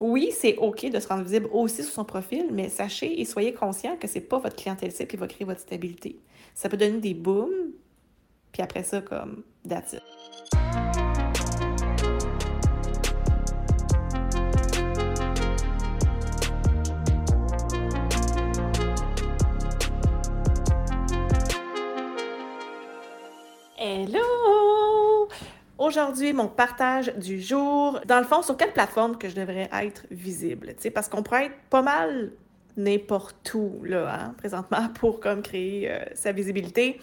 Oui, c'est OK de se rendre visible aussi sur son profil, mais sachez et soyez conscient que c'est pas votre clientèle cible qui va créer votre stabilité. Ça peut donner des booms, puis après ça, comme, that's it. Hello! Aujourd'hui, mon partage du jour. Dans le fond, sur quelle plateforme que je devrais être visible? sais, parce qu'on pourrait être pas mal n'importe où, là, hein, présentement, pour comme créer euh, sa visibilité.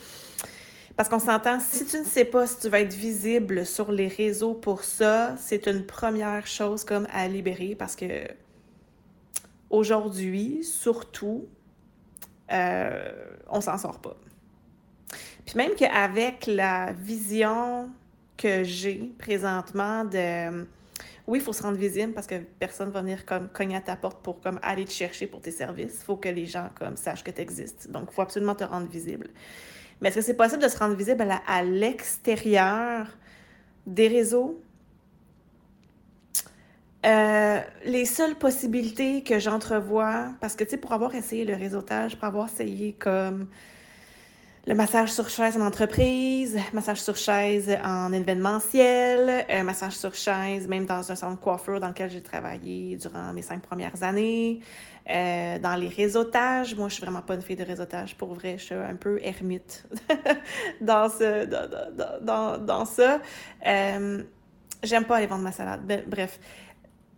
Parce qu'on s'entend, si tu ne sais pas si tu vas être visible sur les réseaux pour ça, c'est une première chose comme à libérer parce que aujourd'hui, surtout, euh, on s'en sort pas. Puis même qu'avec la vision que j'ai présentement de oui, il faut se rendre visible parce que personne va venir comme cogner à ta porte pour comme aller te chercher pour tes services. Il faut que les gens comme sachent que tu existes. Donc, il faut absolument te rendre visible. Mais est-ce que c'est possible de se rendre visible à, l'extérieur des réseaux? Euh, les seules possibilités que j'entrevois, parce que tu sais, pour avoir essayé le réseautage, pour avoir essayé comme le massage sur chaise en entreprise, massage sur chaise en événementiel, un massage sur chaise même dans un salon de coiffure dans lequel j'ai travaillé durant mes cinq premières années, euh, dans les réseautages. Moi, je suis vraiment pas une fille de réseautage. Pour vrai, je suis un peu ermite dans, ce, dans, dans, dans, ça. Euh, J'aime pas aller vendre ma salade. Ben, bref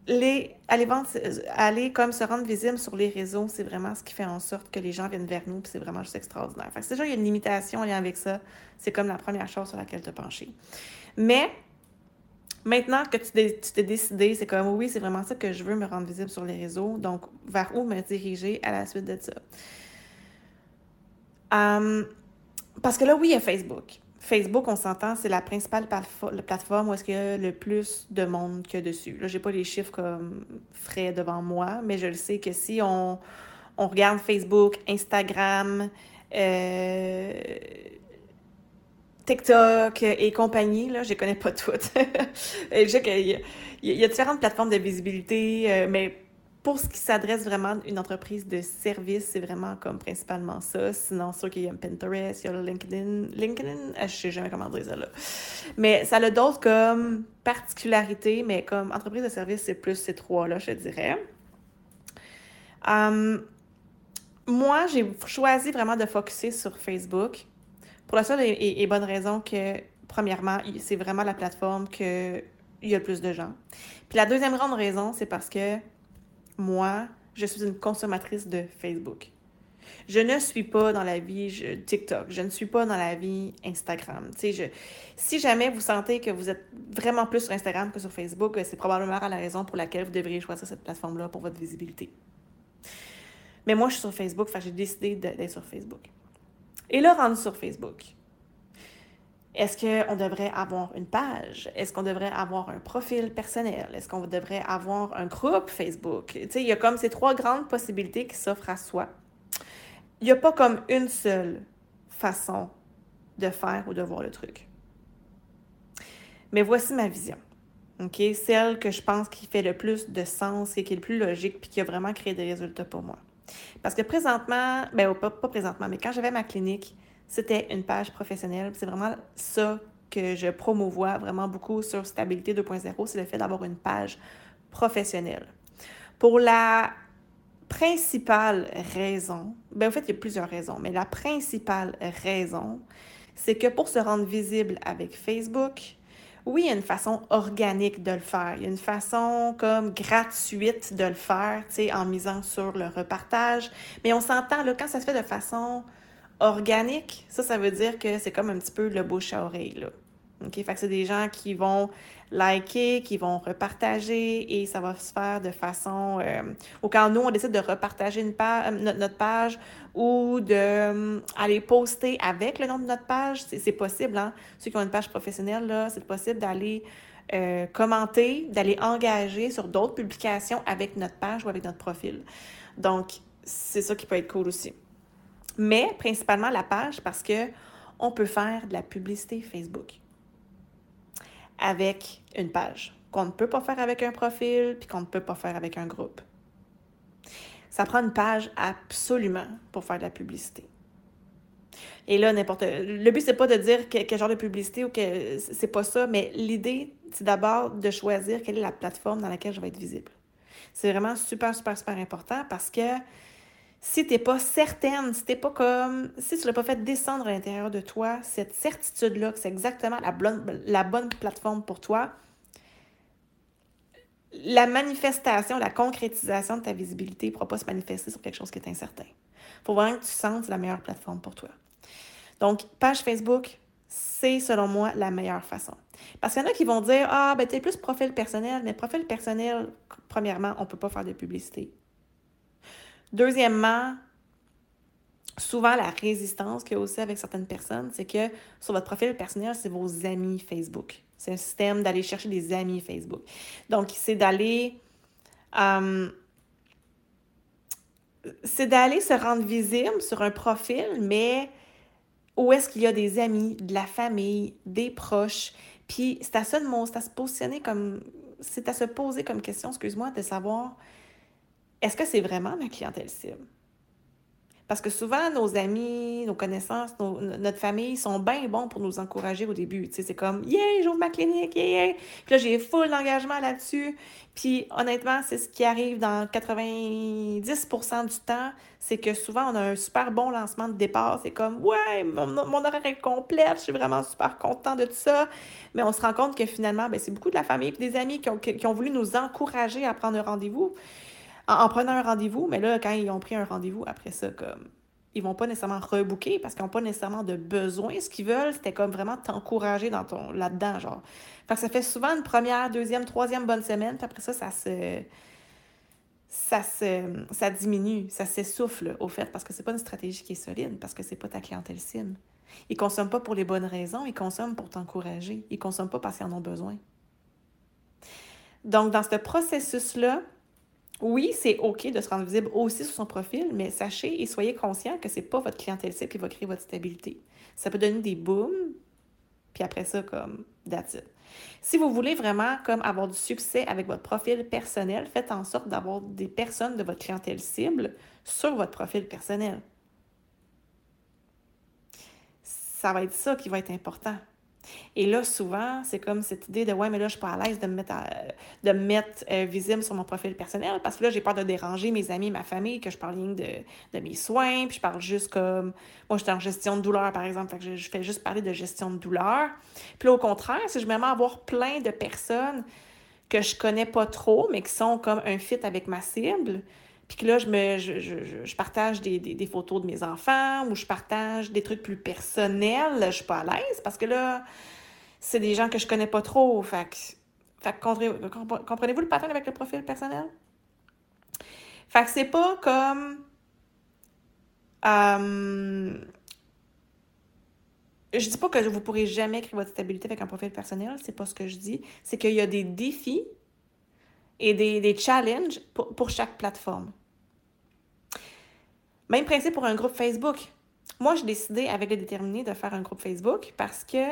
aller comme se rendre visible sur les réseaux, c'est vraiment ce qui fait en sorte que les gens viennent vers nous, puis c'est vraiment juste extraordinaire. Fait que déjà, il y a une limitation en lien avec ça. C'est comme la première chose sur laquelle te pencher. Mais maintenant que tu t'es décidé, c'est comme oui, c'est vraiment ça que je veux me rendre visible sur les réseaux. Donc, vers où me diriger à la suite de ça? Hum, parce que là, oui, il y a Facebook. Facebook, on s'entend, c'est la principale plateforme où est-ce qu'il y a le plus de monde que dessus. Là, j'ai pas les chiffres comme frais devant moi, mais je le sais que si on, regarde Facebook, Instagram, euh, TikTok et compagnie, là, je les connais pas toutes. je y, y, a différentes plateformes de visibilité, euh, mais pour ce qui s'adresse vraiment à une entreprise de service, c'est vraiment comme principalement ça. Sinon, sûr qu'il y a Pinterest, il y a LinkedIn. LinkedIn, ah, je sais jamais comment dire ça là. Mais ça a d'autres comme particularités, mais comme entreprise de service, c'est plus ces trois-là, je dirais. Hum, moi, j'ai choisi vraiment de focuser sur Facebook pour la seule et, bonne raison que, premièrement, c'est vraiment la plateforme que il y a le plus de gens. Puis la deuxième grande raison, c'est parce que moi, je suis une consommatrice de Facebook. Je ne suis pas dans la vie TikTok, je ne suis pas dans la vie Instagram. Si jamais vous sentez que vous êtes vraiment plus sur Instagram que sur Facebook, c'est probablement la raison pour laquelle vous devriez choisir cette plateforme-là pour votre visibilité. Mais moi, je suis sur Facebook, j'ai décidé d'être sur Facebook. Et là, rendu sur Facebook, est-ce qu'on devrait avoir une page? Est-ce qu'on devrait avoir un profil personnel? Est-ce qu'on devrait avoir un groupe Facebook? Il y a comme ces trois grandes possibilités qui s'offrent à soi. Il n'y a pas comme une seule façon de faire ou de voir le truc. Mais voici ma vision. OK? Celle que je pense qui fait le plus de sens et qui est le plus logique puis qui a vraiment créé des résultats pour moi. Parce que présentement, ben pas présentement, mais quand j'avais ma clinique, c'était une page professionnelle. C'est vraiment ça que je promouvois vraiment beaucoup sur Stabilité 2.0, c'est le fait d'avoir une page professionnelle. Pour la principale raison, ben en fait, il y a plusieurs raisons, mais la principale raison, c'est que pour se rendre visible avec Facebook, oui, il y a une façon organique de le faire. Il y a une façon comme gratuite de le faire, tu sais, en misant sur le repartage. Mais on s'entend, là, quand ça se fait de façon organique, ça, ça veut dire que c'est comme un petit peu le bouche à oreille, là. OK? Fait que c'est des gens qui vont liker, qui vont repartager et ça va se faire de façon... Euh, ou quand nous, on décide de repartager une page, euh, notre, page ou d'aller euh, poster avec le nom de notre page, c'est possible, hein? Ceux qui ont une page professionnelle, là, c'est possible d'aller commenter, d'aller engager sur d'autres publications avec notre page ou avec notre profil. Donc, c'est ça qui peut être cool aussi mais principalement la page parce que on peut faire de la publicité Facebook avec une page. qu'on ne peut pas faire avec un profil, puis qu'on ne peut pas faire avec un groupe. Ça prend une page absolument pour faire de la publicité. Et là, n'importe. Le but, c'est pas de dire quel genre de publicité ou que c'est pas ça, mais l'idée, c'est d'abord de choisir quelle est la plateforme dans laquelle je vais être visible. C'est vraiment super, super, super important parce que si tu n'es pas certaine, si tu pas comme. Si tu l'as pas fait descendre à l'intérieur de toi, cette certitude-là que c'est exactement la bonne, la bonne plateforme pour toi, la manifestation, la concrétisation de ta visibilité ne pourra pas se manifester sur quelque chose qui est incertain. Il faut vraiment que tu sentes la meilleure plateforme pour toi. Donc, page Facebook, c'est selon moi la meilleure façon. Parce qu'il y en a qui vont dire Ah, ben, es plus profil personnel, mais profil personnel, premièrement, on ne peut pas faire de publicité. Deuxièmement, souvent la résistance qu'il y a aussi avec certaines personnes, c'est que sur votre profil personnel, c'est vos amis Facebook. C'est un système d'aller chercher des amis Facebook. Donc, c'est d'aller. Euh, c'est d'aller se rendre visible sur un profil, mais où est-ce qu'il y a des amis, de la famille, des proches? Puis c'est à ça de c'est à se positionner comme, c'est à se poser comme question, excuse-moi, de savoir, est-ce que c'est vraiment ma clientèle cible? Parce que souvent, nos amis, nos connaissances, notre famille sont bien bons pour nous encourager au début. C'est comme, yeah, j'ouvre ma clinique, yeah, Puis là, j'ai full d'engagement là-dessus. Puis honnêtement, c'est ce qui arrive dans 90% du temps. C'est que souvent, on a un super bon lancement de départ. C'est comme, ouais, mon, mon, horaire est complète, je suis vraiment super content de tout ça. Mais on se rend compte que finalement, ben, c'est beaucoup de la famille et des amis qui ont, qui ont voulu nous encourager à prendre un rendez-vous en, prenant un rendez-vous, mais là, quand ils ont pris un rendez-vous, après ça, comme ils vont pas nécessairement rebooker parce qu'ils n'ont pas nécessairement de besoin. Ce qu'ils veulent, c'était comme vraiment t'encourager dans ton là-dedans, genre. Fait que ça fait souvent une première, deuxième, troisième bonne semaine, puis après ça, ça se. Ça, se, ça diminue, ça s'essouffle au fait, parce que c'est pas une stratégie qui est solide, parce que c'est pas ta clientèle cible. Ils consomment pas pour les bonnes raisons, ils consomment pour t'encourager. Ils consomment pas parce qu'ils en ont besoin. Donc, dans ce processus-là, oui, c'est OK de se rendre visible aussi sur son profil, mais sachez et soyez conscient que ce n'est pas votre clientèle cible qui va créer votre stabilité. Ça peut donner des booms, puis après ça, comme that's it. Si vous voulez vraiment avoir du succès avec votre profil personnel, faites en sorte d'avoir des personnes de votre clientèle cible sur votre profil personnel. Ça va être ça qui va être important. Et là, souvent, c'est comme cette idée de ouais, mais là, je suis pas à l'aise de me mettre, de mettre euh, visible sur mon profil personnel parce que là, j'ai peur de déranger mes amis, ma famille, que je parle rien de, de mes soins, puis je parle juste comme. Moi, j'étais en gestion de douleur, par exemple, je, fais juste parler de gestion de douleur. Puis là, au contraire, si je me mets à avoir plein de personnes que je connais pas trop, mais qui sont comme un fit avec ma cible, puis que là, je, me, je, je, je partage des, des, des, photos de mes enfants ou je partage des trucs plus personnels. Je suis pas à l'aise parce que là, c'est des gens que je connais pas trop. Fait que, comprenez-vous le pattern avec le profil personnel? Fait que c'est pas comme. Euh, je dis pas que vous pourrez jamais créer votre stabilité avec un profil personnel, c'est pas ce que je dis. C'est qu'il y a des défis et des, des challenges pour, pour, chaque plateforme. Même principe pour un groupe Facebook. Moi, j'ai décidé avec le déterminé de faire un groupe Facebook parce que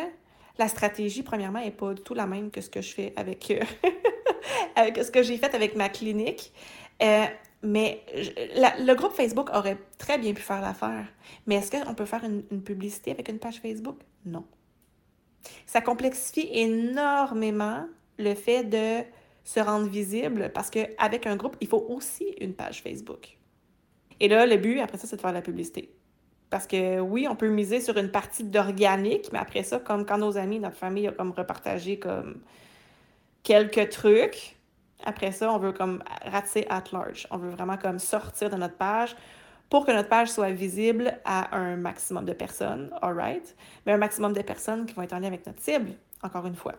la stratégie, premièrement, n'est pas du tout la même que ce que je fais avec, euh, ce que j'ai fait avec ma clinique. Euh, mais le groupe Facebook aurait très bien pu faire l'affaire. Mais est-ce qu'on peut faire une, une, publicité avec une page Facebook? Non. Ça complexifie énormément le fait de se rendre visible parce qu'avec un groupe, il faut aussi une page Facebook. Et là, le but, après ça, c'est de faire la publicité. Parce que oui, on peut miser sur une partie d'organique, mais après ça, comme quand nos amis, notre famille a comme repartagé comme quelques trucs, après ça, on veut comme ratisser at large. On veut vraiment comme sortir de notre page pour que notre page soit visible à un maximum de personnes, all right? Mais un maximum de personnes qui vont être en lien avec notre cible, encore une fois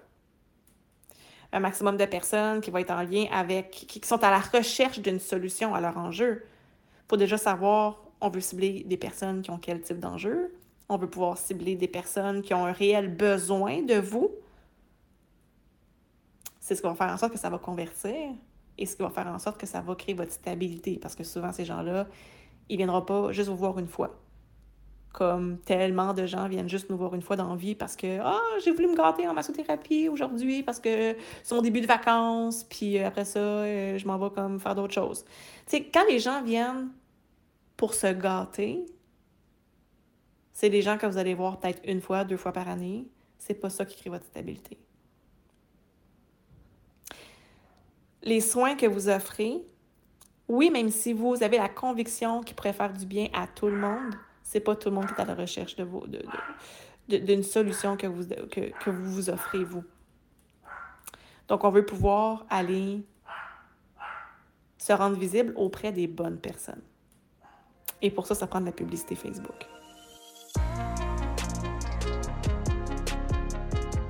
un maximum de personnes qui vont être en lien avec, qui sont à la recherche d'une solution à leur enjeu. Il faut déjà savoir, on veut cibler des personnes qui ont quel type d'enjeu. On veut pouvoir cibler des personnes qui ont un réel besoin de vous. C'est ce qui va faire en sorte que ça va convertir et ce qui va faire en sorte que ça va créer votre stabilité. Parce que souvent, ces gens-là, ils ne viendront pas juste vous voir une fois. Comme tellement de gens viennent juste nous voir une fois dans vie parce que ah j'ai voulu me gâter en massothérapie aujourd'hui parce que c'est mon début de vacances puis après ça euh, je m'en vais comme faire d'autres choses. Tu sais quand les gens viennent pour se gâter, c'est des gens que vous allez voir peut-être une fois, deux fois par année. C'est pas ça qui crée votre stabilité. Les soins que vous offrez, oui, même si vous avez la conviction qu'ils pourraient faire du bien à tout le monde, c'est pas tout le monde qui est à la recherche de vos, de, d'une solution que vous, que, que vous vous offrez, vous. Donc, on veut pouvoir aller se rendre visible auprès des bonnes personnes. Et pour ça, ça prend de la publicité Facebook.